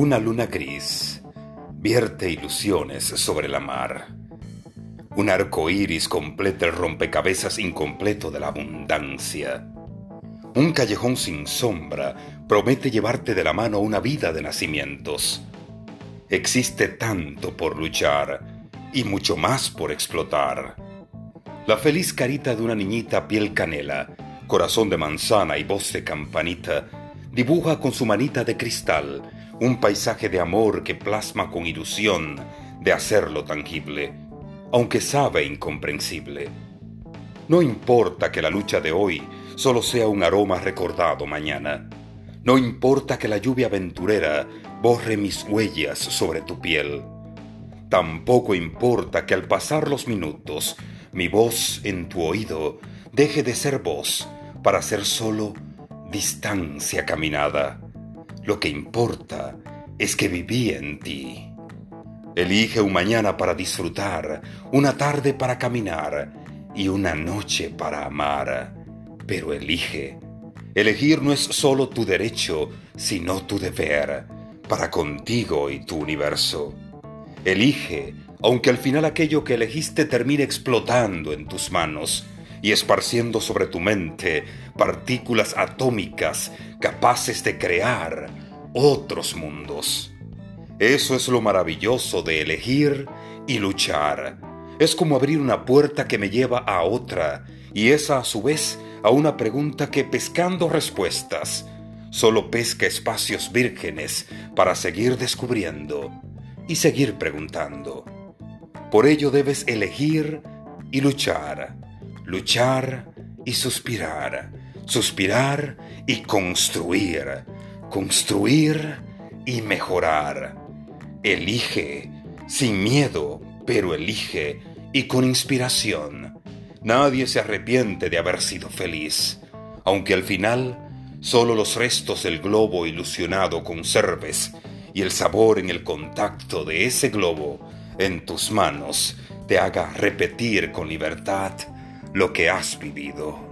Una luna gris vierte ilusiones sobre la mar. Un arco iris completa el rompecabezas incompleto de la abundancia. Un callejón sin sombra promete llevarte de la mano una vida de nacimientos. Existe tanto por luchar y mucho más por explotar. La feliz carita de una niñita piel canela, corazón de manzana y voz de campanita, dibuja con su manita de cristal un paisaje de amor que plasma con ilusión de hacerlo tangible, aunque sabe incomprensible. No importa que la lucha de hoy solo sea un aroma recordado mañana. No importa que la lluvia aventurera borre mis huellas sobre tu piel. Tampoco importa que al pasar los minutos mi voz en tu oído deje de ser voz para ser solo distancia caminada. Lo que importa es que viví en ti. Elige un mañana para disfrutar, una tarde para caminar y una noche para amar. Pero elige. Elegir no es solo tu derecho, sino tu deber, para contigo y tu universo. Elige, aunque al final aquello que elegiste termine explotando en tus manos y esparciendo sobre tu mente partículas atómicas capaces de crear otros mundos. Eso es lo maravilloso de elegir y luchar. Es como abrir una puerta que me lleva a otra y esa a su vez a una pregunta que pescando respuestas solo pesca espacios vírgenes para seguir descubriendo y seguir preguntando. Por ello debes elegir y luchar, luchar y suspirar, suspirar y construir, construir y mejorar. Elige, sin miedo, pero elige y con inspiración. Nadie se arrepiente de haber sido feliz, aunque al final solo los restos del globo ilusionado conserves y el sabor en el contacto de ese globo en tus manos te haga repetir con libertad lo que has vivido.